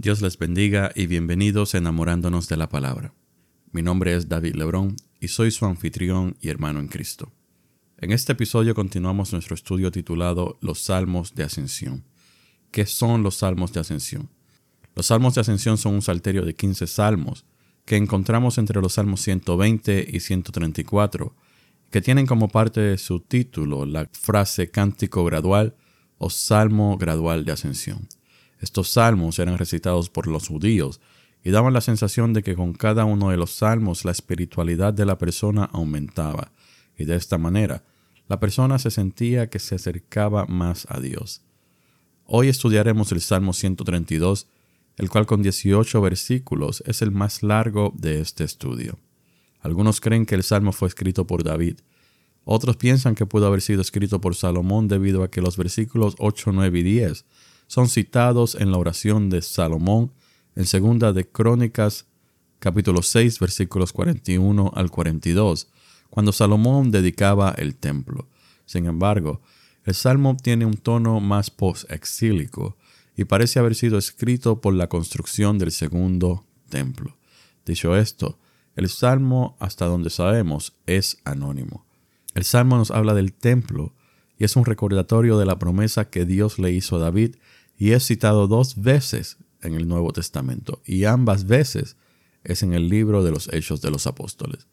Dios les bendiga y bienvenidos enamorándonos de la palabra. Mi nombre es David Lebrón y soy su anfitrión y hermano en Cristo. En este episodio continuamos nuestro estudio titulado Los Salmos de Ascensión. ¿Qué son los Salmos de Ascensión? Los Salmos de Ascensión son un salterio de 15 salmos que encontramos entre los Salmos 120 y 134, que tienen como parte de su título la frase cántico gradual o salmo gradual de ascensión. Estos salmos eran recitados por los judíos y daban la sensación de que con cada uno de los salmos la espiritualidad de la persona aumentaba, y de esta manera la persona se sentía que se acercaba más a Dios. Hoy estudiaremos el Salmo 132, el cual con 18 versículos es el más largo de este estudio. Algunos creen que el Salmo fue escrito por David, otros piensan que pudo haber sido escrito por Salomón debido a que los versículos 8, 9 y 10 son citados en la oración de Salomón en segunda de Crónicas capítulo 6 versículos 41 al 42, cuando Salomón dedicaba el templo. Sin embargo, el salmo tiene un tono más post-exílico y parece haber sido escrito por la construcción del segundo templo. Dicho esto, el salmo, hasta donde sabemos, es anónimo. El salmo nos habla del templo y es un recordatorio de la promesa que Dios le hizo a David y es citado dos veces en el Nuevo Testamento y ambas veces es en el libro de los Hechos de los Apóstoles.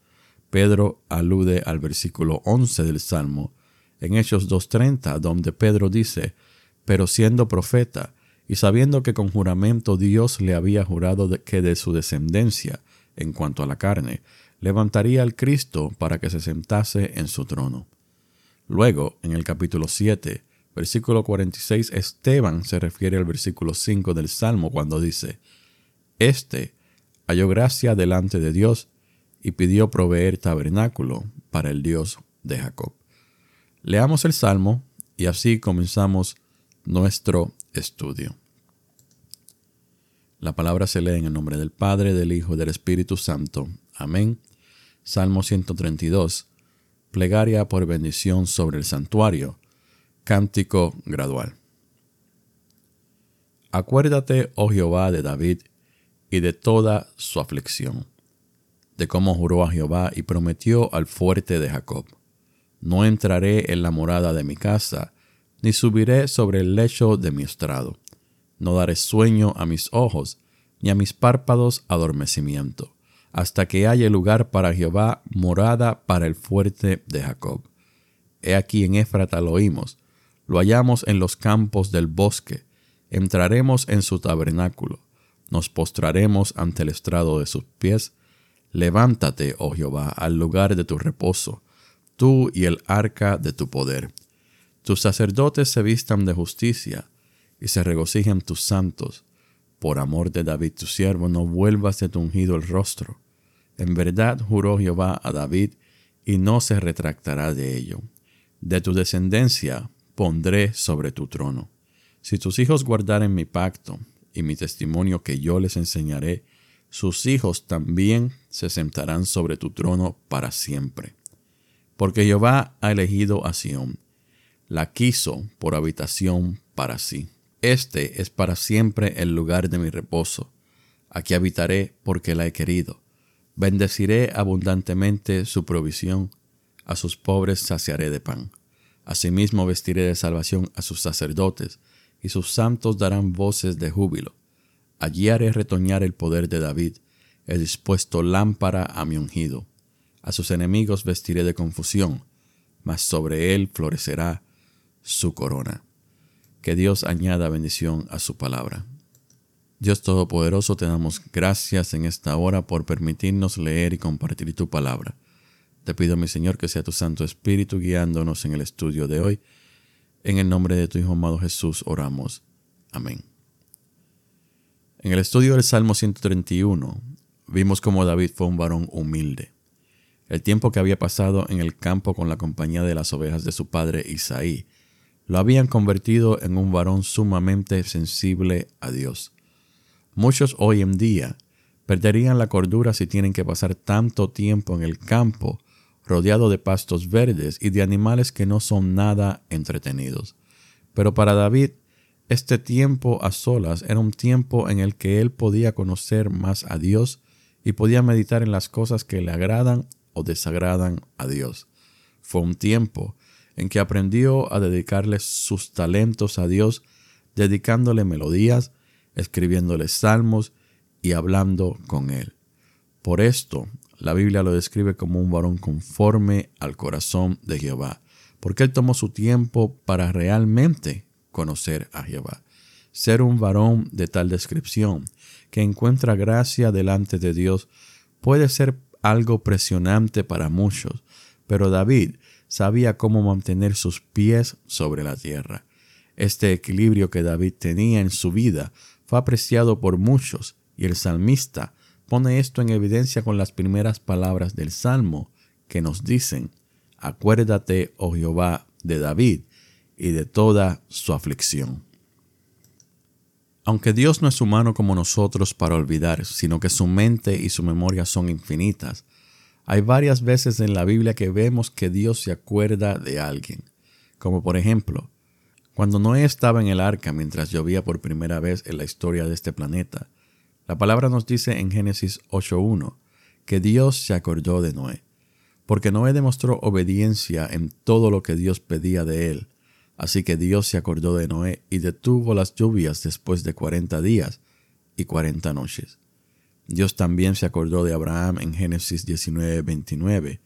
Pedro alude al versículo 11 del Salmo en Hechos 2.30, donde Pedro dice, pero siendo profeta y sabiendo que con juramento Dios le había jurado que de su descendencia, en cuanto a la carne, levantaría al Cristo para que se sentase en su trono. Luego, en el capítulo 7, versículo 46, Esteban se refiere al versículo 5 del Salmo cuando dice, Este halló gracia delante de Dios y pidió proveer tabernáculo para el Dios de Jacob. Leamos el Salmo y así comenzamos nuestro estudio. La palabra se lee en el nombre del Padre, del Hijo y del Espíritu Santo. Amén. Salmo 132. Plegaria por bendición sobre el santuario Cántico gradual. Acuérdate, oh Jehová, de David y de toda su aflicción, de cómo juró a Jehová y prometió al fuerte de Jacob. No entraré en la morada de mi casa, ni subiré sobre el lecho de mi estrado. No daré sueño a mis ojos, ni a mis párpados adormecimiento, hasta que haya lugar para Jehová, morada para el fuerte de Jacob. He aquí en Éfrata lo oímos, lo hallamos en los campos del bosque. Entraremos en su tabernáculo. Nos postraremos ante el estrado de sus pies. Levántate, oh Jehová, al lugar de tu reposo, tú y el arca de tu poder. Tus sacerdotes se vistan de justicia y se regocijen tus santos. Por amor de David tu siervo, no vuelvas de tu ungido el rostro. En verdad juró Jehová a David, y no se retractará de ello. De tu descendencia pondré sobre tu trono. Si tus hijos guardaren mi pacto y mi testimonio que yo les enseñaré, sus hijos también se sentarán sobre tu trono para siempre. Porque Jehová ha elegido a Sión, la quiso por habitación para sí. Este es para siempre el lugar de mi reposo. Aquí habitaré porque la he querido. Bendeciré abundantemente su provisión, a sus pobres saciaré de pan. Asimismo vestiré de salvación a sus sacerdotes, y sus santos darán voces de júbilo. Allí haré retoñar el poder de David, he dispuesto lámpara a mi ungido. A sus enemigos vestiré de confusión, mas sobre él florecerá su corona. Que Dios añada bendición a su palabra. Dios Todopoderoso, te damos gracias en esta hora por permitirnos leer y compartir tu palabra. Te pido, mi Señor, que sea tu Santo Espíritu guiándonos en el estudio de hoy. En el nombre de tu Hijo amado Jesús oramos. Amén. En el estudio del Salmo 131 vimos cómo David fue un varón humilde. El tiempo que había pasado en el campo con la compañía de las ovejas de su padre Isaí lo habían convertido en un varón sumamente sensible a Dios. Muchos hoy en día perderían la cordura si tienen que pasar tanto tiempo en el campo rodeado de pastos verdes y de animales que no son nada entretenidos. Pero para David Este tiempo a solas era un tiempo en el que él podía conocer más a Dios y podía meditar en las cosas que le agradan o desagradan a Dios. Fue un tiempo en que aprendió a dedicarle sus talentos a Dios, dedicándole melodías, escribiéndole salmos y hablando con él. Por esto, la Biblia lo describe como un varón conforme al corazón de Jehová, porque él tomó su tiempo para realmente conocer a Jehová. Ser un varón de tal descripción, que encuentra gracia delante de Dios, puede ser algo presionante para muchos, pero David sabía cómo mantener sus pies sobre la tierra. Este equilibrio que David tenía en su vida apreciado por muchos y el salmista pone esto en evidencia con las primeras palabras del Salmo que nos dicen, Acuérdate, oh Jehová, de David y de toda su aflicción. Aunque Dios no es humano como nosotros para olvidar, sino que su mente y su memoria son infinitas, hay varias veces en la Biblia que vemos que Dios se acuerda de alguien, como por ejemplo, cuando Noé estaba en el arca mientras llovía por primera vez en la historia de este planeta, la palabra nos dice en Génesis 8.1 que Dios se acordó de Noé, porque Noé demostró obediencia en todo lo que Dios pedía de él. Así que Dios se acordó de Noé y detuvo las lluvias después de cuarenta días y cuarenta noches. Dios también se acordó de Abraham en Génesis 19:29,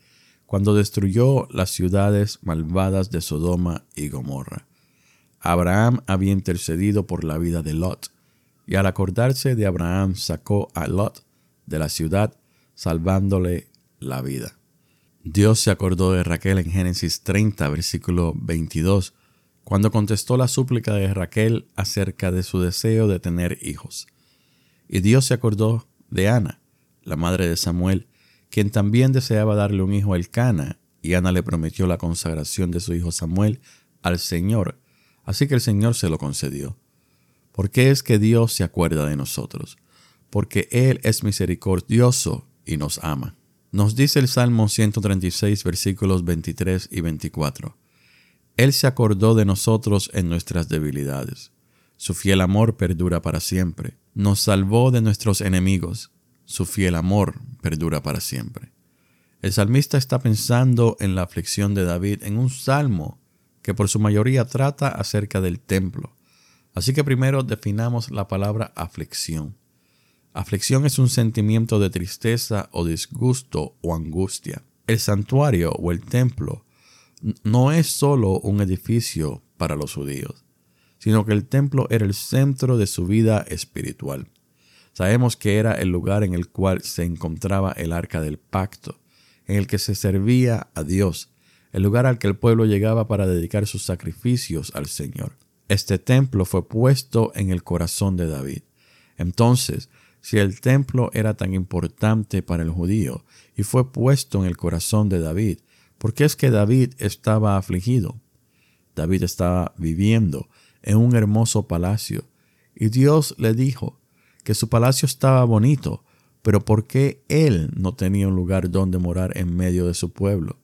cuando destruyó las ciudades malvadas de Sodoma y Gomorra. Abraham había intercedido por la vida de Lot, y al acordarse de Abraham sacó a Lot de la ciudad, salvándole la vida. Dios se acordó de Raquel en Génesis 30, versículo 22, cuando contestó la súplica de Raquel acerca de su deseo de tener hijos. Y Dios se acordó de Ana, la madre de Samuel, quien también deseaba darle un hijo a Elcana, y Ana le prometió la consagración de su hijo Samuel al Señor, así que el Señor se lo concedió. ¿Por qué es que Dios se acuerda de nosotros? Porque Él es misericordioso y nos ama. Nos dice el Salmo 136 versículos 23 y 24. Él se acordó de nosotros en nuestras debilidades. Su fiel amor perdura para siempre. Nos salvó de nuestros enemigos. Su fiel amor perdura para siempre. El salmista está pensando en la aflicción de David en un salmo que por su mayoría trata acerca del templo. Así que primero definamos la palabra aflicción. Aflicción es un sentimiento de tristeza o disgusto o angustia. El santuario o el templo no es solo un edificio para los judíos, sino que el templo era el centro de su vida espiritual. Sabemos que era el lugar en el cual se encontraba el arca del pacto, en el que se servía a Dios, el lugar al que el pueblo llegaba para dedicar sus sacrificios al Señor. Este templo fue puesto en el corazón de David. Entonces, si el templo era tan importante para el judío y fue puesto en el corazón de David, ¿por qué es que David estaba afligido? David estaba viviendo en un hermoso palacio y Dios le dijo que su palacio estaba bonito, pero ¿por qué él no tenía un lugar donde morar en medio de su pueblo?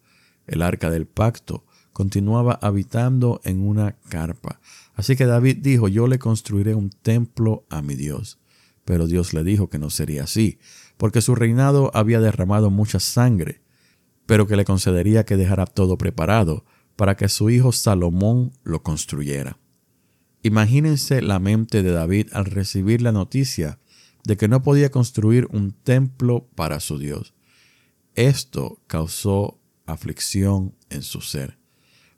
El arca del pacto continuaba habitando en una carpa. Así que David dijo, yo le construiré un templo a mi Dios. Pero Dios le dijo que no sería así, porque su reinado había derramado mucha sangre, pero que le concedería que dejara todo preparado para que su hijo Salomón lo construyera. Imagínense la mente de David al recibir la noticia de que no podía construir un templo para su Dios. Esto causó aflicción en su ser.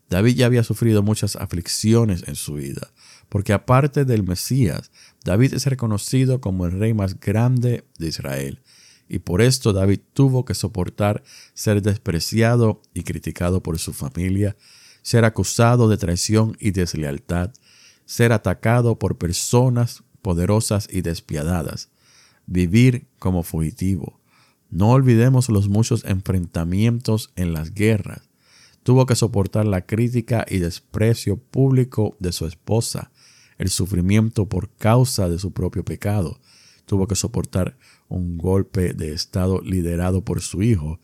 David ya había sufrido muchas aflicciones en su vida, porque aparte del Mesías, David es reconocido como el rey más grande de Israel, y por esto David tuvo que soportar ser despreciado y criticado por su familia, ser acusado de traición y deslealtad, ser atacado por personas poderosas y despiadadas, vivir como fugitivo. No olvidemos los muchos enfrentamientos en las guerras, tuvo que soportar la crítica y desprecio público de su esposa, el sufrimiento por causa de su propio pecado, tuvo que soportar un golpe de estado liderado por su hijo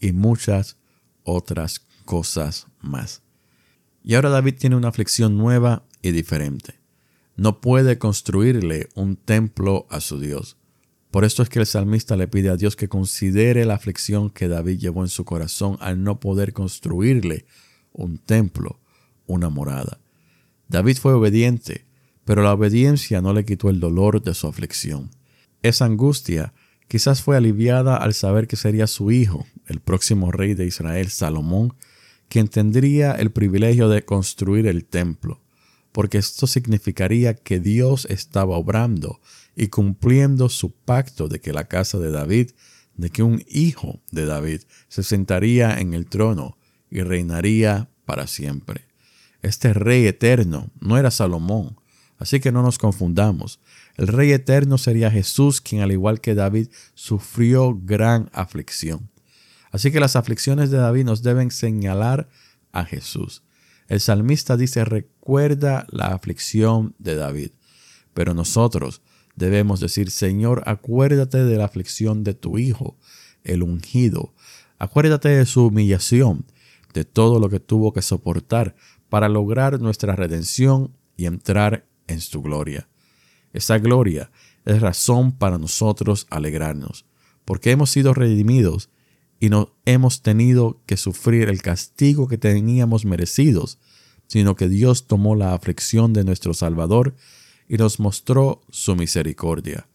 y muchas otras cosas más. Y ahora David tiene una aflicción nueva y diferente. no puede construirle un templo a su Dios. Por esto es que el salmista le pide a Dios que considere la aflicción que David llevó en su corazón al no poder construirle un templo, una morada. David fue obediente, pero la obediencia no le quitó el dolor de su aflicción. Esa angustia quizás fue aliviada al saber que sería su hijo, el próximo rey de Israel, Salomón, quien tendría el privilegio de construir el templo, porque esto significaría que Dios estaba obrando y cumpliendo su pacto de que la casa de David, de que un hijo de David se sentaría en el trono y reinaría para siempre. Este rey eterno no era Salomón, así que no nos confundamos. El rey eterno sería Jesús, quien al igual que David sufrió gran aflicción. Así que las aflicciones de David nos deben señalar a Jesús. El salmista dice, recuerda la aflicción de David. Pero nosotros debemos decir, Señor, acuérdate de la aflicción de tu Hijo, el ungido. Acuérdate de su humillación, de todo lo que tuvo que soportar para lograr nuestra redención y entrar en su gloria. Esa gloria es razón para nosotros alegrarnos, porque hemos sido redimidos y no hemos tenido que sufrir el castigo que teníamos merecidos, sino que Dios tomó la aflicción de nuestro Salvador y nos mostró su misericordia.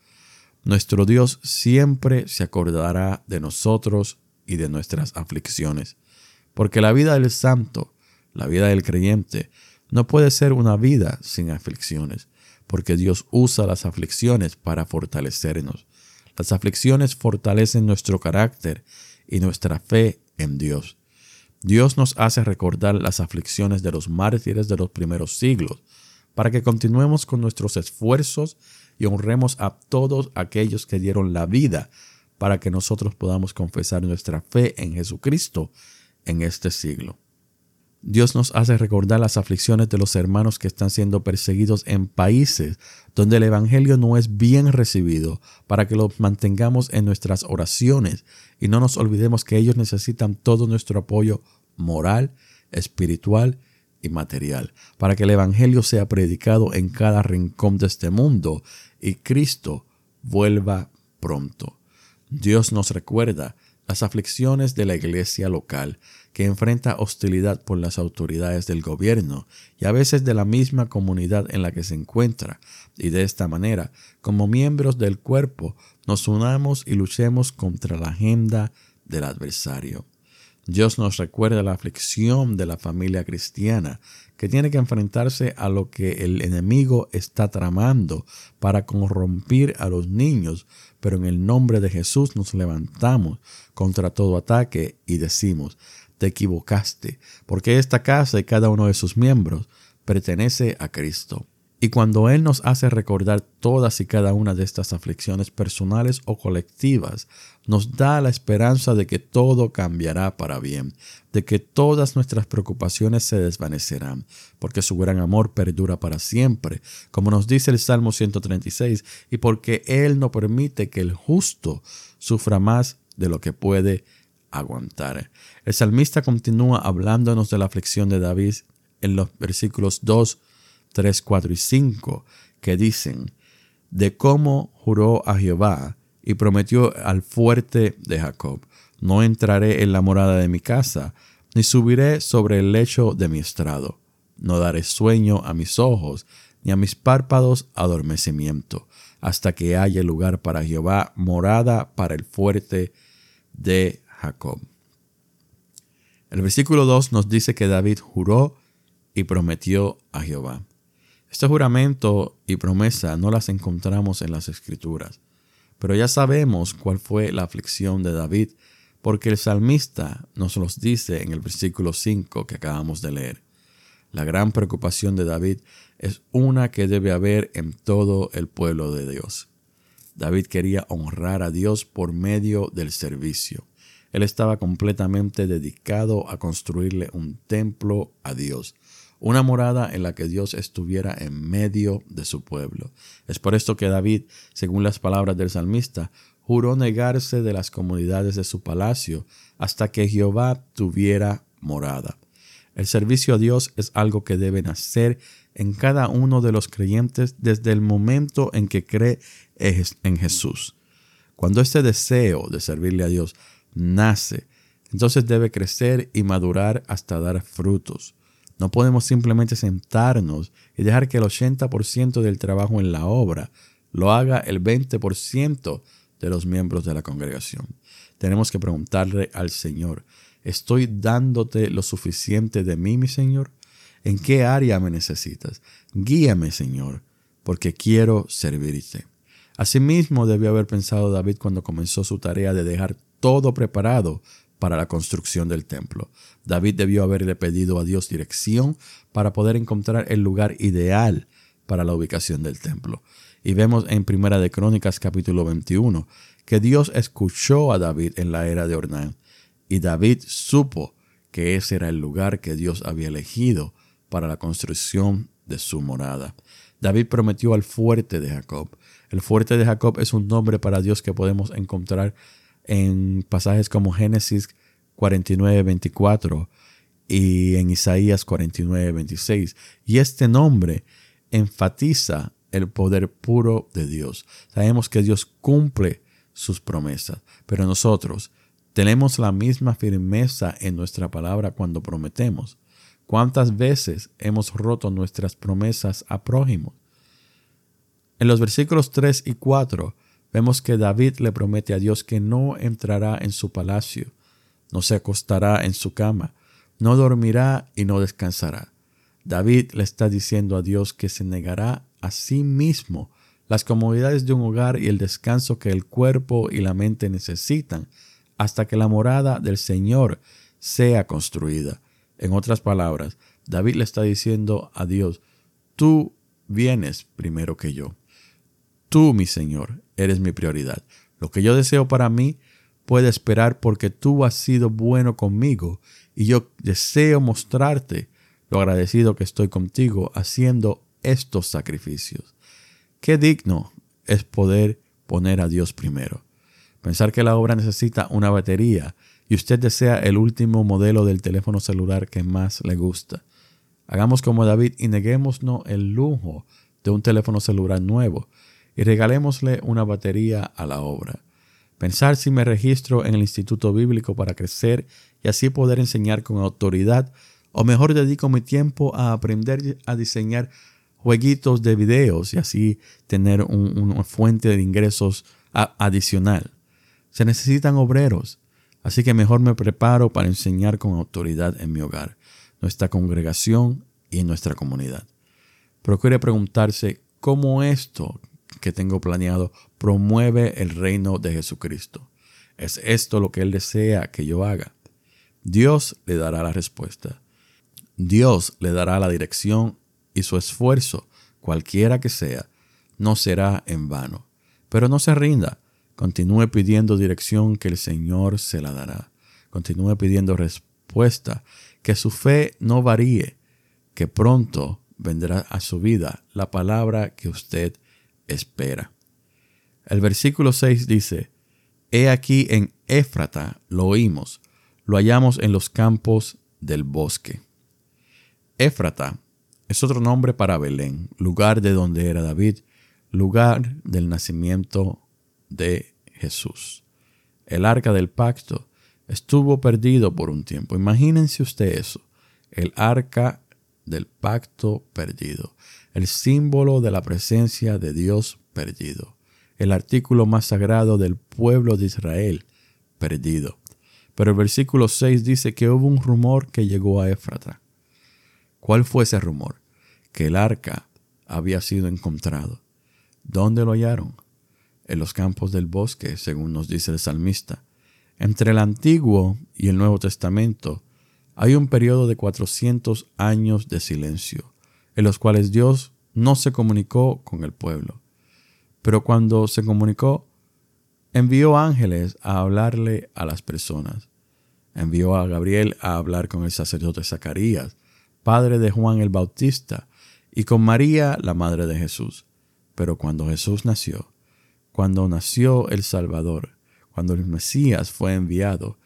Nuestro Dios siempre se acordará de nosotros y de nuestras aflicciones, porque la vida del santo, la vida del creyente, no puede ser una vida sin aflicciones, porque Dios usa las aflicciones para fortalecernos. Las aflicciones fortalecen nuestro carácter y nuestra fe en Dios. Dios nos hace recordar las aflicciones de los mártires de los primeros siglos, para que continuemos con nuestros esfuerzos y honremos a todos aquellos que dieron la vida para que nosotros podamos confesar nuestra fe en Jesucristo en este siglo. Dios nos hace recordar las aflicciones de los hermanos que están siendo perseguidos en países donde el Evangelio no es bien recibido, para que los mantengamos en nuestras oraciones y no nos olvidemos que ellos necesitan todo nuestro apoyo moral, espiritual y material, para que el Evangelio sea predicado en cada rincón de este mundo y Cristo vuelva pronto. Dios nos recuerda las aflicciones de la iglesia local, que enfrenta hostilidad por las autoridades del gobierno y a veces de la misma comunidad en la que se encuentra, y de esta manera, como miembros del cuerpo, nos unamos y luchemos contra la agenda del adversario. Dios nos recuerda la aflicción de la familia cristiana, que tiene que enfrentarse a lo que el enemigo está tramando para corromper a los niños, pero en el nombre de Jesús nos levantamos contra todo ataque y decimos, te equivocaste, porque esta casa y cada uno de sus miembros pertenece a Cristo. Y cuando Él nos hace recordar todas y cada una de estas aflicciones personales o colectivas, nos da la esperanza de que todo cambiará para bien, de que todas nuestras preocupaciones se desvanecerán, porque su gran amor perdura para siempre, como nos dice el Salmo 136, y porque Él no permite que el justo sufra más de lo que puede aguantar. El salmista continúa hablándonos de la aflicción de David en los versículos 2, 3, 4 y 5, que dicen, de cómo juró a Jehová y prometió al fuerte de Jacob, no entraré en la morada de mi casa, ni subiré sobre el lecho de mi estrado, no daré sueño a mis ojos, ni a mis párpados adormecimiento, hasta que haya lugar para Jehová, morada para el fuerte de Jacob. El versículo 2 nos dice que David juró y prometió a Jehová. Este juramento y promesa no las encontramos en las escrituras, pero ya sabemos cuál fue la aflicción de David, porque el salmista nos los dice en el versículo 5 que acabamos de leer. La gran preocupación de David es una que debe haber en todo el pueblo de Dios. David quería honrar a Dios por medio del servicio. Él estaba completamente dedicado a construirle un templo a Dios una morada en la que Dios estuviera en medio de su pueblo. Es por esto que David, según las palabras del salmista, juró negarse de las comunidades de su palacio hasta que Jehová tuviera morada. El servicio a Dios es algo que deben hacer en cada uno de los creyentes desde el momento en que cree en Jesús. Cuando este deseo de servirle a Dios nace, entonces debe crecer y madurar hasta dar frutos. No podemos simplemente sentarnos y dejar que el 80% del trabajo en la obra lo haga el 20% de los miembros de la congregación. Tenemos que preguntarle al Señor, ¿estoy dándote lo suficiente de mí, mi Señor? ¿En qué área me necesitas? Guíame, Señor, porque quiero servirte. Asimismo debió haber pensado David cuando comenzó su tarea de dejar todo preparado para la construcción del templo. David debió haberle pedido a Dios dirección para poder encontrar el lugar ideal para la ubicación del templo. Y vemos en Primera de Crónicas capítulo 21 que Dios escuchó a David en la era de Ornán y David supo que ese era el lugar que Dios había elegido para la construcción de su morada. David prometió al fuerte de Jacob. El fuerte de Jacob es un nombre para Dios que podemos encontrar en pasajes como Génesis 49, 24 y en Isaías 49, 26. Y este nombre enfatiza el poder puro de Dios. Sabemos que Dios cumple sus promesas, pero nosotros tenemos la misma firmeza en nuestra palabra cuando prometemos. ¿Cuántas veces hemos roto nuestras promesas a prójimos? En los versículos 3 y 4 vemos que David le promete a Dios que no entrará en su palacio, no se acostará en su cama, no dormirá y no descansará. David le está diciendo a Dios que se negará a sí mismo las comodidades de un hogar y el descanso que el cuerpo y la mente necesitan hasta que la morada del Señor sea construida. En otras palabras, David le está diciendo a Dios, tú vienes primero que yo. Tú, mi Señor, eres mi prioridad. Lo que yo deseo para mí puede esperar porque tú has sido bueno conmigo y yo deseo mostrarte lo agradecido que estoy contigo haciendo estos sacrificios. Qué digno es poder poner a Dios primero. Pensar que la obra necesita una batería y usted desea el último modelo del teléfono celular que más le gusta. Hagamos como David y neguémonos el lujo de un teléfono celular nuevo y regalémosle una batería a la obra. Pensar si me registro en el Instituto Bíblico para crecer y así poder enseñar con autoridad, o mejor dedico mi tiempo a aprender a diseñar jueguitos de videos y así tener una fuente de ingresos adicional. Se necesitan obreros, Así que mejor me preparo para enseñar con autoridad en mi hogar, nuestra congregación y en nuestra comunidad. Procure preguntarse cómo esto que tengo planeado promueve el reino de Jesucristo. ¿Es esto lo que Él desea que yo haga? Dios le dará la respuesta. Dios le dará la dirección y su esfuerzo, cualquiera que sea, no será en vano. Pero no se rinda. Continúe pidiendo dirección que el Señor se la dará. Continúe pidiendo respuesta, que su fe no varíe, que pronto vendrá a su vida la palabra que usted espera. El versículo 6 dice, He aquí en Éfrata lo oímos, lo hallamos en los campos del bosque. Éfrata es otro nombre para Belén, lugar de donde era David, lugar del nacimiento de Jesús. El arca del pacto estuvo perdido por un tiempo. Imagínense usted eso. El arca del pacto perdido. El símbolo de la presencia de Dios perdido. El artículo más sagrado del pueblo de Israel perdido. Pero el versículo 6 dice que hubo un rumor que llegó a Éfrata. ¿Cuál fue ese rumor? Que el arca había sido encontrado. ¿Dónde lo hallaron? en los campos del bosque, según nos dice el salmista. Entre el Antiguo y el Nuevo Testamento hay un periodo de 400 años de silencio, en los cuales Dios no se comunicó con el pueblo. Pero cuando se comunicó, envió ángeles a hablarle a las personas. Envió a Gabriel a hablar con el sacerdote Zacarías, padre de Juan el Bautista, y con María, la madre de Jesús. Pero cuando Jesús nació, cuando nació el Salvador, cuando el Mesías fue enviado,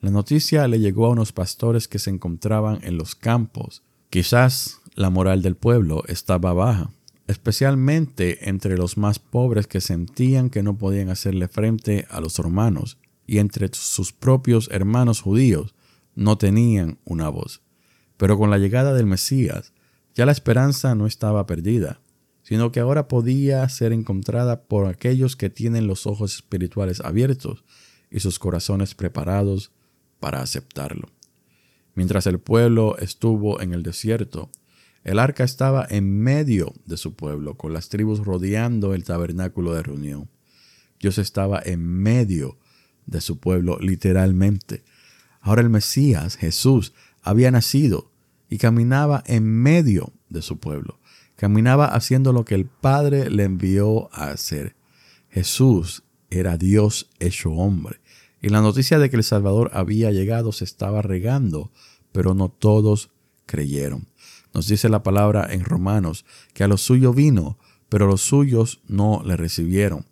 La noticia le llegó a unos pastores que se encontraban en los campos. Quizás la moral del pueblo estaba baja, especialmente entre los más pobres que sentían que no podían hacerle frente a los romanos, y entre sus propios hermanos judíos no tenían una voz. Pero con la llegada del Mesías, ya la esperanza no estaba perdida, sino que ahora podía ser encontrada por aquellos que tienen los ojos espirituales abiertos y sus corazones preparados para aceptarlo. Mientras el pueblo estuvo en el desierto, el arca estaba en medio de su pueblo, con las tribus rodeando el tabernáculo de reunión. Dios estaba en medio de su pueblo, literalmente. Ahora el Mesías, Jesús, había nacido y caminaba en medio de su pueblo. Caminaba haciendo lo que el Padre le envió a hacer. Jesús era Dios hecho hombre. Y la noticia de que el Salvador había llegado se estaba regando, pero no todos creyeron. Nos dice la palabra en Romanos que a los suyos vino, pero los suyos no le recibieron.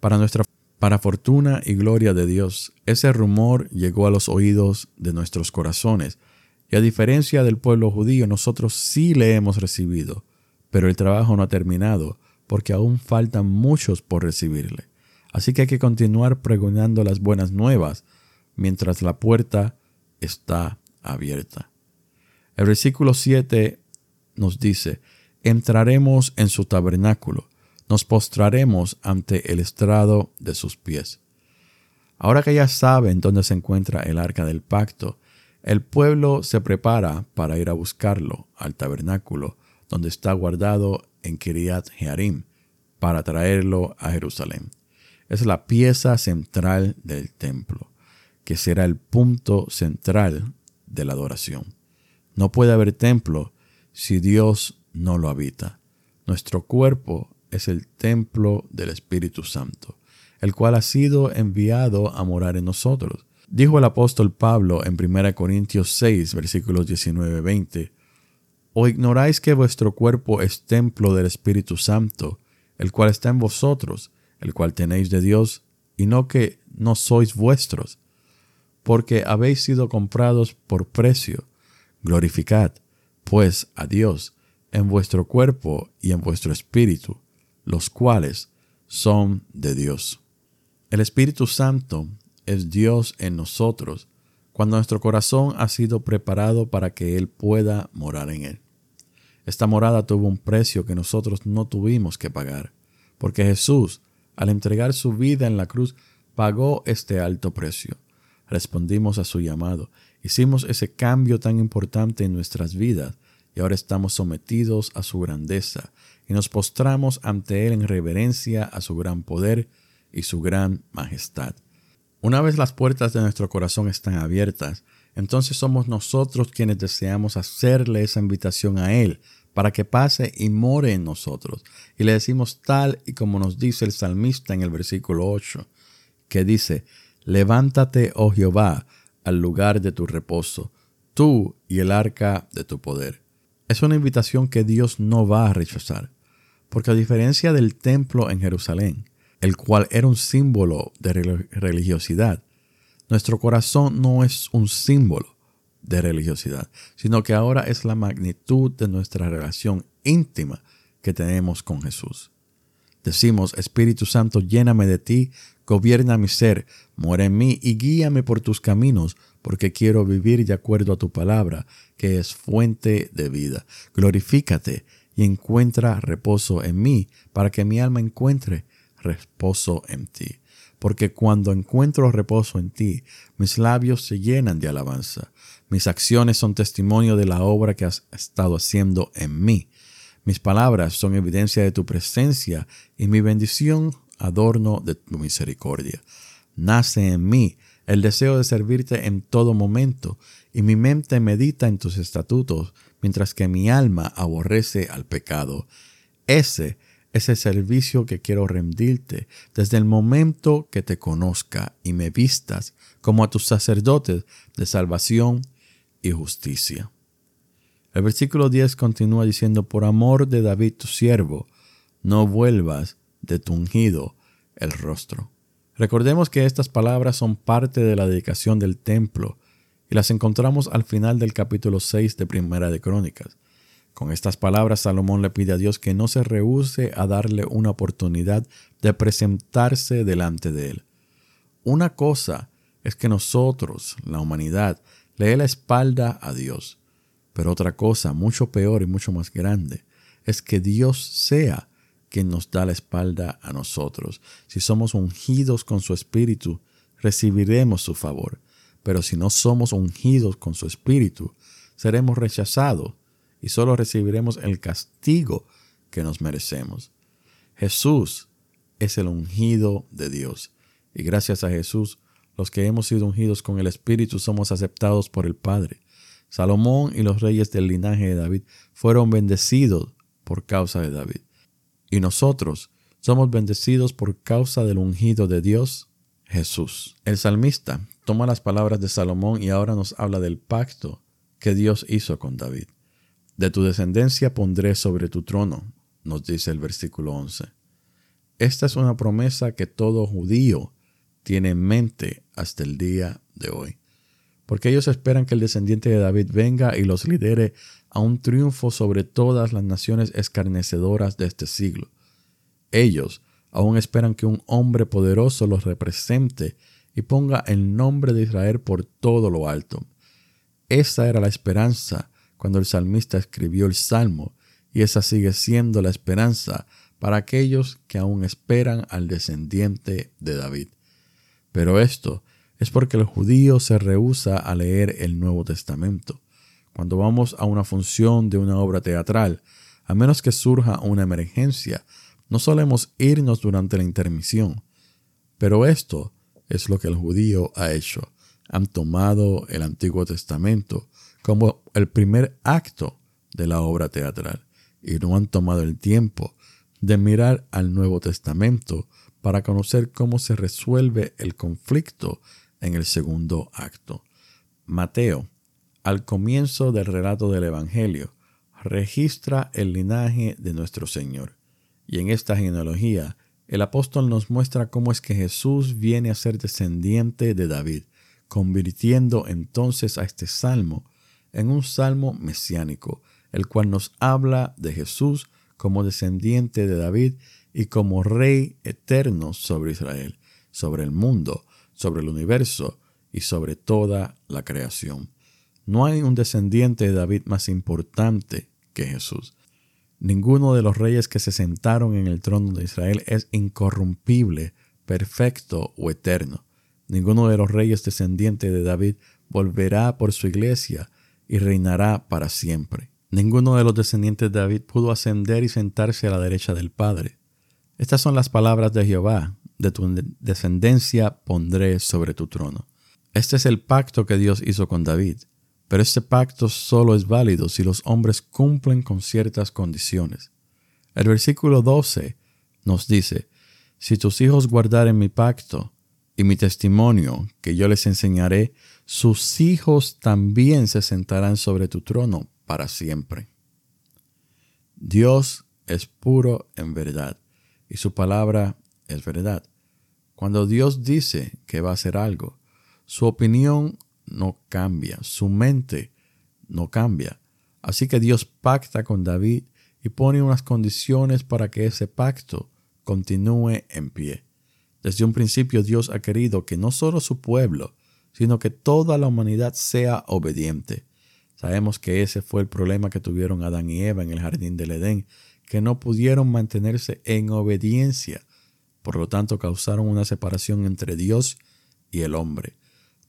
Para nuestra para fortuna y gloria de Dios, ese rumor llegó a los oídos de nuestros corazones, y a diferencia del pueblo judío, nosotros sí le hemos recibido, pero el trabajo no ha terminado, porque aún faltan muchos por recibirle. Así que hay que continuar pregonando las buenas nuevas mientras la puerta está abierta. El versículo 7 nos dice, entraremos en su tabernáculo, nos postraremos ante el estrado de sus pies. Ahora que ya saben dónde se encuentra el arca del pacto, el pueblo se prepara para ir a buscarlo al tabernáculo, donde está guardado en Kiriat Jearim, para traerlo a Jerusalén. Es la pieza central del templo, que será el punto central de la adoración. No puede haber templo si Dios no lo habita. Nuestro cuerpo es el templo del Espíritu Santo, el cual ha sido enviado a morar en nosotros. Dijo el apóstol Pablo en 1 Corintios 6, versículos 19-20, ¿O ignoráis que vuestro cuerpo es templo del Espíritu Santo, el cual está en vosotros, el cual tenéis de Dios, y no que no sois vuestros? Porque habéis sido comprados por precio. Glorificad, pues, a Dios en vuestro cuerpo y en vuestro espíritu, los cuales son de Dios. El Espíritu Santo es Dios en nosotros cuando nuestro corazón ha sido preparado para que Él pueda morar en él. Esta morada tuvo un precio que nosotros no tuvimos que pagar, porque Jesús, al entregar su vida en la cruz, pagó este alto precio. Respondimos a su llamado, hicimos ese cambio tan importante en nuestras vidas y ahora estamos sometidos a su grandeza y nos postramos ante Él en reverencia a su gran poder y su gran majestad. Una vez las puertas de nuestro corazón están abiertas, entonces somos nosotros quienes deseamos hacerle esa invitación a Él para que pase y more en nosotros. Y le decimos tal y como nos dice el salmista en el versículo 8, que dice, Levántate, oh Jehová, al lugar de tu reposo, tú y el arca de tu poder. Es una invitación que Dios no va a rechazar. Porque a diferencia del templo en Jerusalén, el cual era un símbolo de religiosidad, nuestro corazón no es un símbolo de religiosidad, sino que ahora es la magnitud de nuestra relación íntima que tenemos con Jesús. Decimos, Espíritu Santo, lléname de ti, gobierna mi ser, muere en mí y guíame por tus caminos, porque quiero vivir de acuerdo a tu palabra, que es fuente de vida. Glorifícate y encuentra reposo en mí, para que mi alma encuentre reposo en ti. Porque cuando encuentro reposo en ti, mis labios se llenan de alabanza. Mis acciones son testimonio de la obra que has estado haciendo en mí. Mis palabras son evidencia de tu presencia y mi bendición adorno de tu misericordia. Nace en mí el deseo de servirte en todo momento, y mi mente medita en tus estatutos, mientras que mi alma aborrece al pecado. Ese es el servicio que quiero rendirte desde el momento que te conozca y me vistas como a tus sacerdotes de salvación y justicia. El versículo 10 continúa diciendo, por amor de David tu siervo, no vuelvas de ungido el rostro. Recordemos que estas palabras son parte de la dedicación del templo y las encontramos al final del capítulo 6 de Primera de Crónicas. Con estas palabras Salomón le pide a Dios que no se rehúse a darle una oportunidad de presentarse delante de él. Una cosa es que nosotros, la humanidad, le dé la espalda a Dios, pero otra cosa mucho peor y mucho más grande es que Dios sea quien nos da la espalda a nosotros. Si somos ungidos con su espíritu, recibiremos su favor. Pero si no somos ungidos con su espíritu, seremos rechazados y solo recibiremos el castigo que nos merecemos. Jesús es el ungido de Dios. Y gracias a Jesús, los que hemos sido ungidos con el Espíritu somos aceptados por el Padre. Salomón y los reyes del linaje de David fueron bendecidos por causa de David. Y nosotros somos bendecidos por causa del ungido de Dios, Jesús. El salmista toma las palabras de Salomón y ahora nos habla del pacto que Dios hizo con David. De tu descendencia pondré sobre tu trono, nos dice el versículo 11. Esta es una promesa que todo judío tiene en mente hasta el día de hoy, porque ellos esperan que el descendiente de David venga y los lidere a un triunfo sobre todas las naciones escarnecedoras de este siglo. Ellos aún esperan que un hombre poderoso los represente y ponga el nombre de Israel por todo lo alto. Esa era la esperanza cuando el salmista escribió el salmo, y esa sigue siendo la esperanza para aquellos que aún esperan al descendiente de David. Pero esto es porque el judío se rehúsa a leer el Nuevo Testamento. Cuando vamos a una función de una obra teatral, a menos que surja una emergencia, no solemos irnos durante la intermisión. Pero esto es lo que el judío ha hecho. Han tomado el Antiguo Testamento como el primer acto de la obra teatral y no han tomado el tiempo de mirar al Nuevo Testamento para conocer cómo se resuelve el conflicto en el segundo acto. Mateo al comienzo del relato del Evangelio, registra el linaje de nuestro Señor. Y en esta genealogía, el apóstol nos muestra cómo es que Jesús viene a ser descendiente de David, convirtiendo entonces a este salmo en un salmo mesiánico, el cual nos habla de Jesús como descendiente de David y como rey eterno sobre Israel, sobre el mundo, sobre el universo y sobre toda la creación. No hay un descendiente de David más importante que Jesús. Ninguno de los reyes que se sentaron en el trono de Israel es incorrumpible, perfecto o eterno. Ninguno de los reyes descendientes de David volverá por su iglesia y reinará para siempre. Ninguno de los descendientes de David pudo ascender y sentarse a la derecha del Padre. Estas son las palabras de Jehová, de tu descendencia pondré sobre tu trono. Este es el pacto que Dios hizo con David. Pero este pacto solo es válido si los hombres cumplen con ciertas condiciones. El versículo 12 nos dice, si tus hijos guardaren mi pacto y mi testimonio que yo les enseñaré, sus hijos también se sentarán sobre tu trono para siempre. Dios es puro en verdad y su palabra es verdad. Cuando Dios dice que va a hacer algo, su opinión no cambia, su mente no cambia. Así que Dios pacta con David y pone unas condiciones para que ese pacto continúe en pie. Desde un principio Dios ha querido que no solo su pueblo, sino que toda la humanidad sea obediente. Sabemos que ese fue el problema que tuvieron Adán y Eva en el jardín del Edén, que no pudieron mantenerse en obediencia. Por lo tanto, causaron una separación entre Dios y el hombre.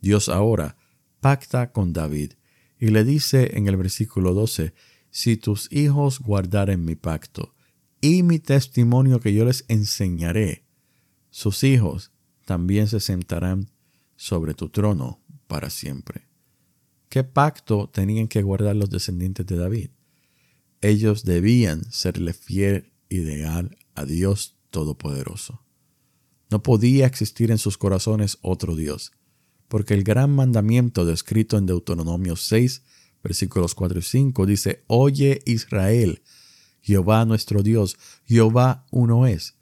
Dios ahora pacta con David y le dice en el versículo 12, si tus hijos guardaren mi pacto y mi testimonio que yo les enseñaré, sus hijos también se sentarán sobre tu trono para siempre. ¿Qué pacto tenían que guardar los descendientes de David? Ellos debían serle fiel y leal a Dios Todopoderoso. No podía existir en sus corazones otro Dios porque el gran mandamiento descrito en Deuteronomio 6, versículos 4 y 5 dice, Oye Israel, Jehová nuestro Dios, Jehová uno es,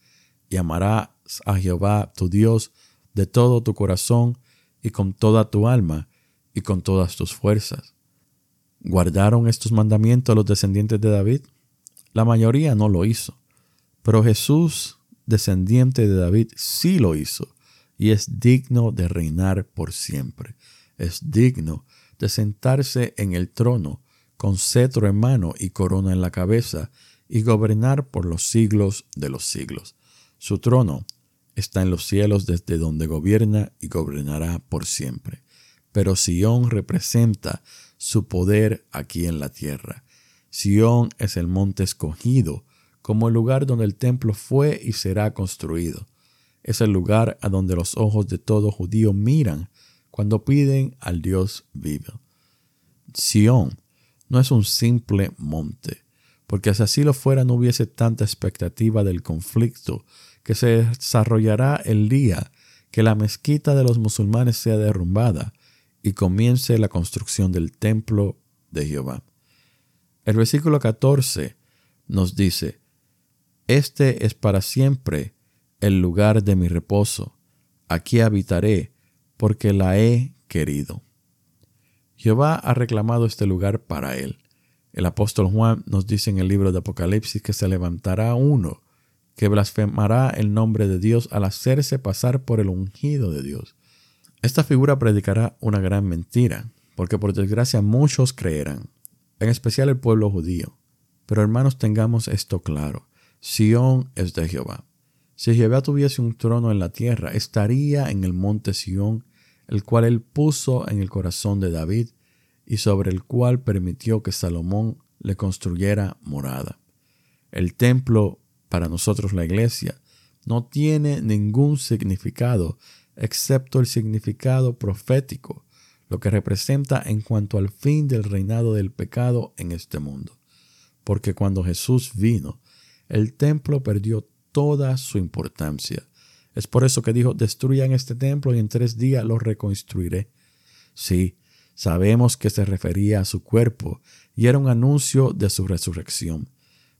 y amarás a Jehová tu Dios de todo tu corazón y con toda tu alma y con todas tus fuerzas. ¿Guardaron estos mandamientos los descendientes de David? La mayoría no lo hizo, pero Jesús, descendiente de David, sí lo hizo y es digno de reinar por siempre. Es digno de sentarse en el trono con cetro en mano y corona en la cabeza y gobernar por los siglos de los siglos. Su trono está en los cielos desde donde gobierna y gobernará por siempre. Pero Sión representa su poder aquí en la tierra. Sión es el monte escogido como el lugar donde el templo fue y será construido. Es el lugar a donde los ojos de todo judío miran cuando piden al Dios vivo. Sión no es un simple monte, porque si así lo fuera no hubiese tanta expectativa del conflicto que se desarrollará el día que la mezquita de los musulmanes sea derrumbada y comience la construcción del templo de Jehová. El versículo 14 nos dice, Este es para siempre el lugar de mi reposo, aquí habitaré, porque la he querido. Jehová ha reclamado este lugar para él. El apóstol Juan nos dice en el libro de Apocalipsis que se levantará uno que blasfemará el nombre de Dios al hacerse pasar por el ungido de Dios. Esta figura predicará una gran mentira, porque por desgracia muchos creerán, en especial el pueblo judío. Pero hermanos, tengamos esto claro. Sión es de Jehová. Si Jehová tuviese un trono en la tierra, estaría en el monte Sión, el cual él puso en el corazón de David y sobre el cual permitió que Salomón le construyera morada. El templo, para nosotros la iglesia, no tiene ningún significado excepto el significado profético, lo que representa en cuanto al fin del reinado del pecado en este mundo. Porque cuando Jesús vino, el templo perdió toda su importancia. Es por eso que dijo, destruyan este templo y en tres días lo reconstruiré. Sí, sabemos que se refería a su cuerpo y era un anuncio de su resurrección.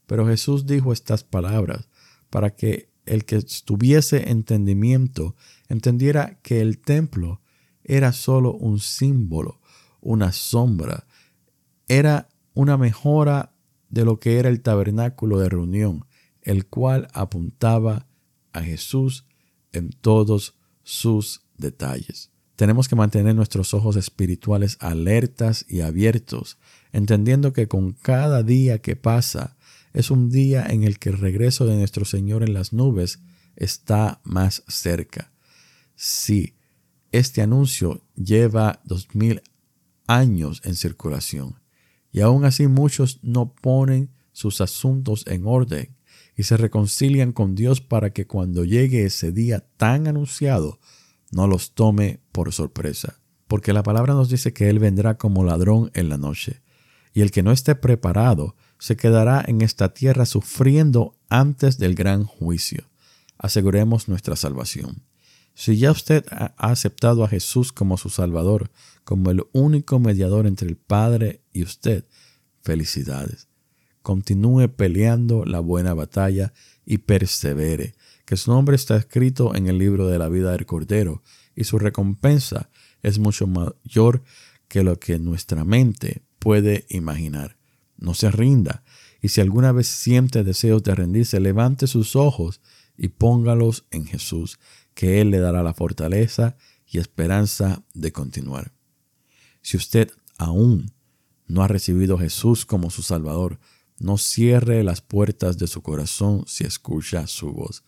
Pero Jesús dijo estas palabras para que el que tuviese entendimiento entendiera que el templo era solo un símbolo, una sombra, era una mejora de lo que era el tabernáculo de reunión, el cual apuntaba a Jesús en todos sus detalles. Tenemos que mantener nuestros ojos espirituales alertas y abiertos, entendiendo que con cada día que pasa es un día en el que el regreso de nuestro Señor en las nubes está más cerca. Sí, este anuncio lleva dos mil años en circulación y aún así muchos no ponen sus asuntos en orden y se reconcilian con Dios para que cuando llegue ese día tan anunciado no los tome por sorpresa. Porque la palabra nos dice que Él vendrá como ladrón en la noche, y el que no esté preparado se quedará en esta tierra sufriendo antes del gran juicio. Aseguremos nuestra salvación. Si ya usted ha aceptado a Jesús como su Salvador, como el único mediador entre el Padre y usted, felicidades continúe peleando la buena batalla y persevere, que su nombre está escrito en el libro de la vida del Cordero, y su recompensa es mucho mayor que lo que nuestra mente puede imaginar. No se rinda, y si alguna vez siente deseos de rendirse, levante sus ojos y póngalos en Jesús, que Él le dará la fortaleza y esperanza de continuar. Si usted aún no ha recibido a Jesús como su Salvador, no cierre las puertas de su corazón si escucha su voz.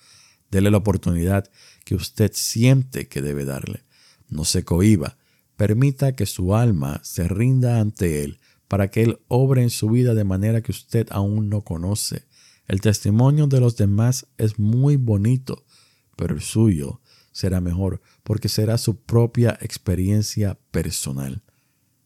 Dele la oportunidad que usted siente que debe darle. No se cohiba. Permita que su alma se rinda ante Él para que Él obre en su vida de manera que usted aún no conoce. El testimonio de los demás es muy bonito, pero el suyo será mejor porque será su propia experiencia personal.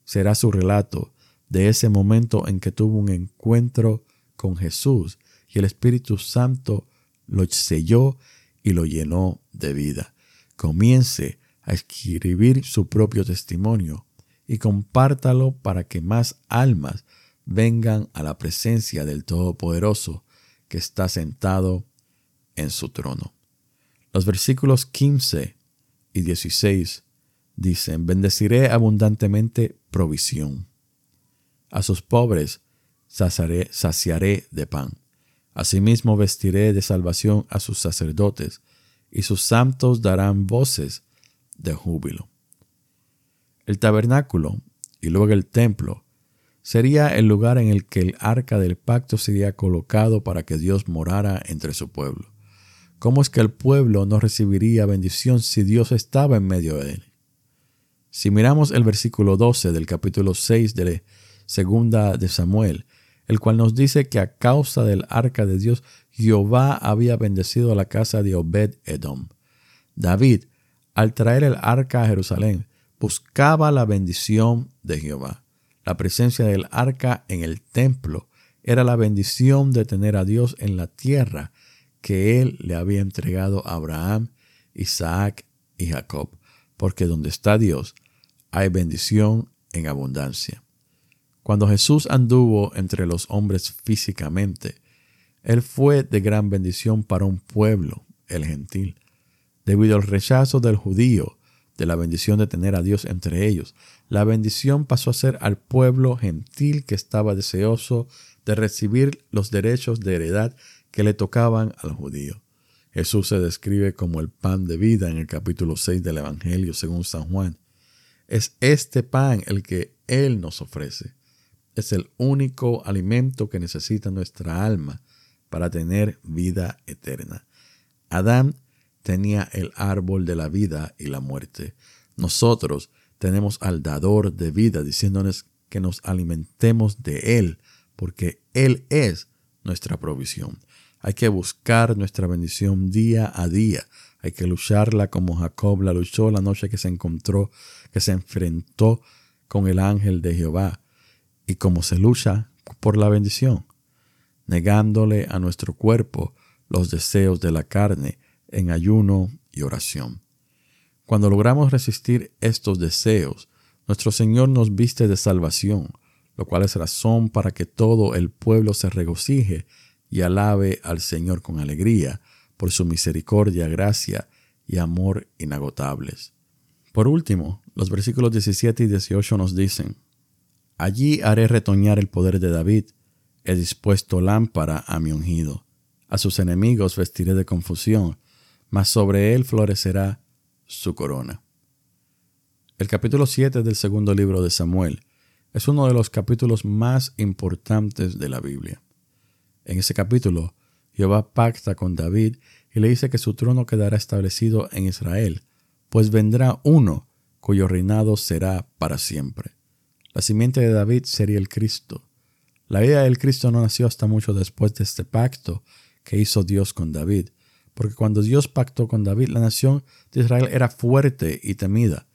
Será su relato de ese momento en que tuvo un encuentro con Jesús y el Espíritu Santo lo selló y lo llenó de vida. Comience a escribir su propio testimonio y compártalo para que más almas vengan a la presencia del Todopoderoso que está sentado en su trono. Los versículos 15 y 16 dicen, bendeciré abundantemente provisión. A sus pobres saciaré, saciaré de pan. Asimismo vestiré de salvación a sus sacerdotes, y sus santos darán voces de júbilo. El tabernáculo y luego el templo sería el lugar en el que el arca del pacto sería colocado para que Dios morara entre su pueblo. ¿Cómo es que el pueblo no recibiría bendición si Dios estaba en medio de él? Si miramos el versículo 12 del capítulo 6 de segunda de Samuel, el cual nos dice que a causa del arca de Dios, Jehová había bendecido la casa de Obed Edom. David, al traer el arca a Jerusalén, buscaba la bendición de Jehová. La presencia del arca en el templo era la bendición de tener a Dios en la tierra que él le había entregado a Abraham, Isaac y Jacob, porque donde está Dios hay bendición en abundancia. Cuando Jesús anduvo entre los hombres físicamente, Él fue de gran bendición para un pueblo, el gentil. Debido al rechazo del judío de la bendición de tener a Dios entre ellos, la bendición pasó a ser al pueblo gentil que estaba deseoso de recibir los derechos de heredad que le tocaban al judío. Jesús se describe como el pan de vida en el capítulo 6 del Evangelio según San Juan. Es este pan el que Él nos ofrece es el único alimento que necesita nuestra alma para tener vida eterna. Adán tenía el árbol de la vida y la muerte. Nosotros tenemos al dador de vida diciéndonos que nos alimentemos de Él, porque Él es nuestra provisión. Hay que buscar nuestra bendición día a día. Hay que lucharla como Jacob la luchó la noche que se encontró, que se enfrentó con el ángel de Jehová y cómo se lucha por la bendición, negándole a nuestro cuerpo los deseos de la carne en ayuno y oración. Cuando logramos resistir estos deseos, nuestro Señor nos viste de salvación, lo cual es razón para que todo el pueblo se regocije y alabe al Señor con alegría por su misericordia, gracia y amor inagotables. Por último, los versículos 17 y 18 nos dicen, Allí haré retoñar el poder de David. He dispuesto lámpara a mi ungido. A sus enemigos vestiré de confusión, mas sobre él florecerá su corona. El capítulo 7 del segundo libro de Samuel es uno de los capítulos más importantes de la Biblia. En ese capítulo, Jehová pacta con David y le dice que su trono quedará establecido en Israel, pues vendrá uno cuyo reinado será para siempre. La simiente de David sería el Cristo. La idea del Cristo no nació hasta mucho después de este pacto que hizo Dios con David, porque cuando Dios pactó con David, la nación de Israel era fuerte y temida.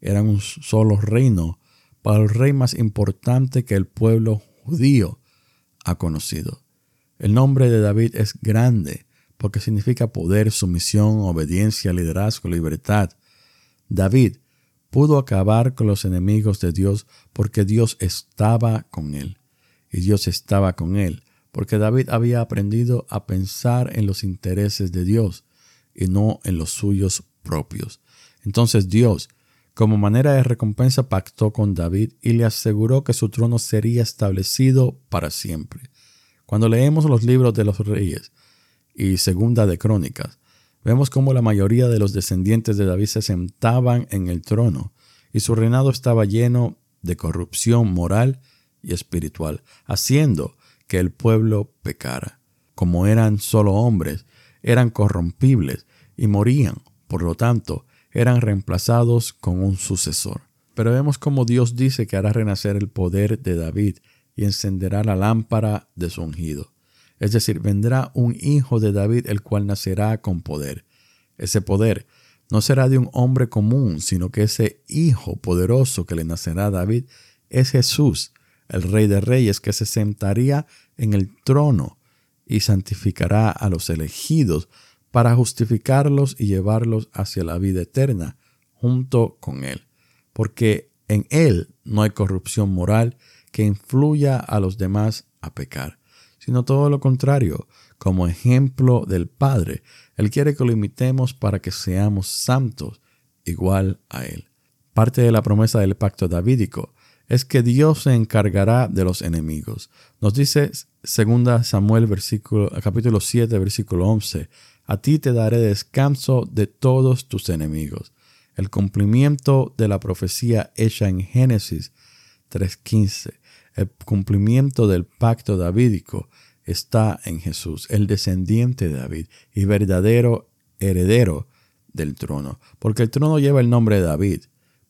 Eran un solo reino para el rey más importante que el pueblo judío ha conocido. El nombre de David es grande porque significa poder, sumisión, obediencia, liderazgo, libertad. David pudo acabar con los enemigos de Dios porque Dios estaba con él. Y Dios estaba con él porque David había aprendido a pensar en los intereses de Dios y no en los suyos propios. Entonces Dios, como manera de recompensa, pactó con David y le aseguró que su trono sería establecido para siempre. Cuando leemos los libros de los reyes y segunda de crónicas, vemos cómo la mayoría de los descendientes de David se sentaban en el trono y su reinado estaba lleno de corrupción moral y espiritual, haciendo que el pueblo pecara. Como eran solo hombres, eran corrompibles y morían, por lo tanto, eran reemplazados con un sucesor. Pero vemos cómo Dios dice que hará renacer el poder de David y encenderá la lámpara de su ungido. Es decir, vendrá un hijo de David el cual nacerá con poder. Ese poder no será de un hombre común, sino que ese hijo poderoso que le nacerá a David es Jesús, el rey de reyes, que se sentaría en el trono y santificará a los elegidos para justificarlos y llevarlos hacia la vida eterna junto con él. Porque en él no hay corrupción moral que influya a los demás a pecar sino todo lo contrario. Como ejemplo del Padre, Él quiere que lo imitemos para que seamos santos igual a él. Parte de la promesa del pacto davídico es que Dios se encargará de los enemigos. Nos dice 2 Samuel capítulo 7 versículo 11, a ti te daré descanso de todos tus enemigos. El cumplimiento de la profecía hecha en Génesis 3.15, el cumplimiento del pacto davídico está en Jesús, el descendiente de David y verdadero heredero del trono, porque el trono lleva el nombre de David,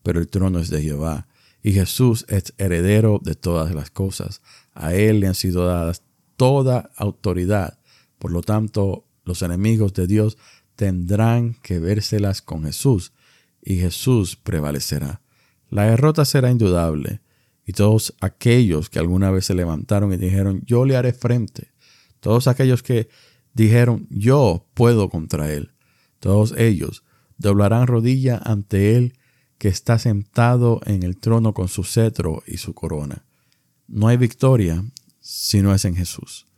pero el trono es de Jehová, y Jesús es heredero de todas las cosas. A él le han sido dadas toda autoridad. Por lo tanto, los enemigos de Dios tendrán que vérselas con Jesús, y Jesús prevalecerá. La derrota será indudable, y todos aquellos que alguna vez se levantaron y dijeron, yo le haré frente, todos aquellos que dijeron, yo puedo contra él, todos ellos doblarán rodilla ante él que está sentado en el trono con su cetro y su corona. No hay victoria si no es en Jesús.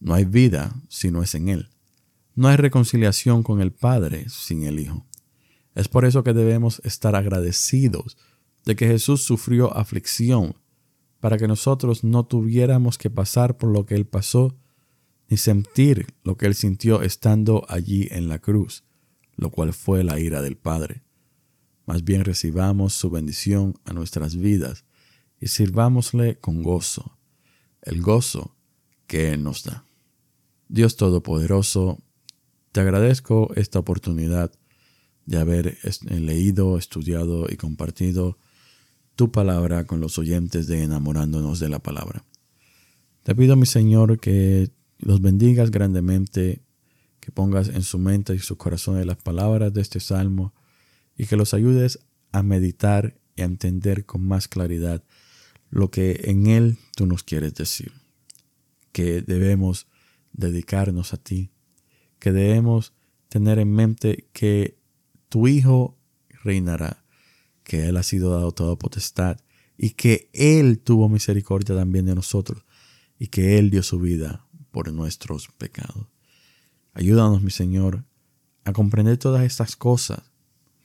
No hay vida si no es en Él. No hay reconciliación con el Padre sin el Hijo. Es por eso que debemos estar agradecidos de que Jesús sufrió aflicción para que nosotros no tuviéramos que pasar por lo que Él pasó ni sentir lo que Él sintió estando allí en la cruz, lo cual fue la ira del Padre. Más bien recibamos su bendición a nuestras vidas y sirvámosle con gozo, el gozo que Él nos da. Dios Todopoderoso, te agradezco esta oportunidad de haber leído, estudiado y compartido tu palabra con los oyentes de enamorándonos de la palabra. Te pido, mi Señor, que los bendigas grandemente, que pongas en su mente y su corazón las palabras de este salmo y que los ayudes a meditar y a entender con más claridad lo que en Él tú nos quieres decir. Que debemos dedicarnos a ti, que debemos tener en mente que tu Hijo reinará, que Él ha sido dado toda potestad y que Él tuvo misericordia también de nosotros y que Él dio su vida por nuestros pecados. Ayúdanos, mi Señor, a comprender todas estas cosas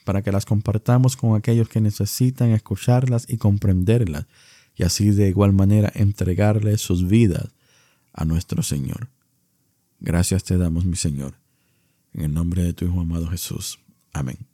para que las compartamos con aquellos que necesitan escucharlas y comprenderlas, y así de igual manera entregarles sus vidas a nuestro Señor. Gracias te damos, mi Señor, en el nombre de tu Hijo amado Jesús. Amén.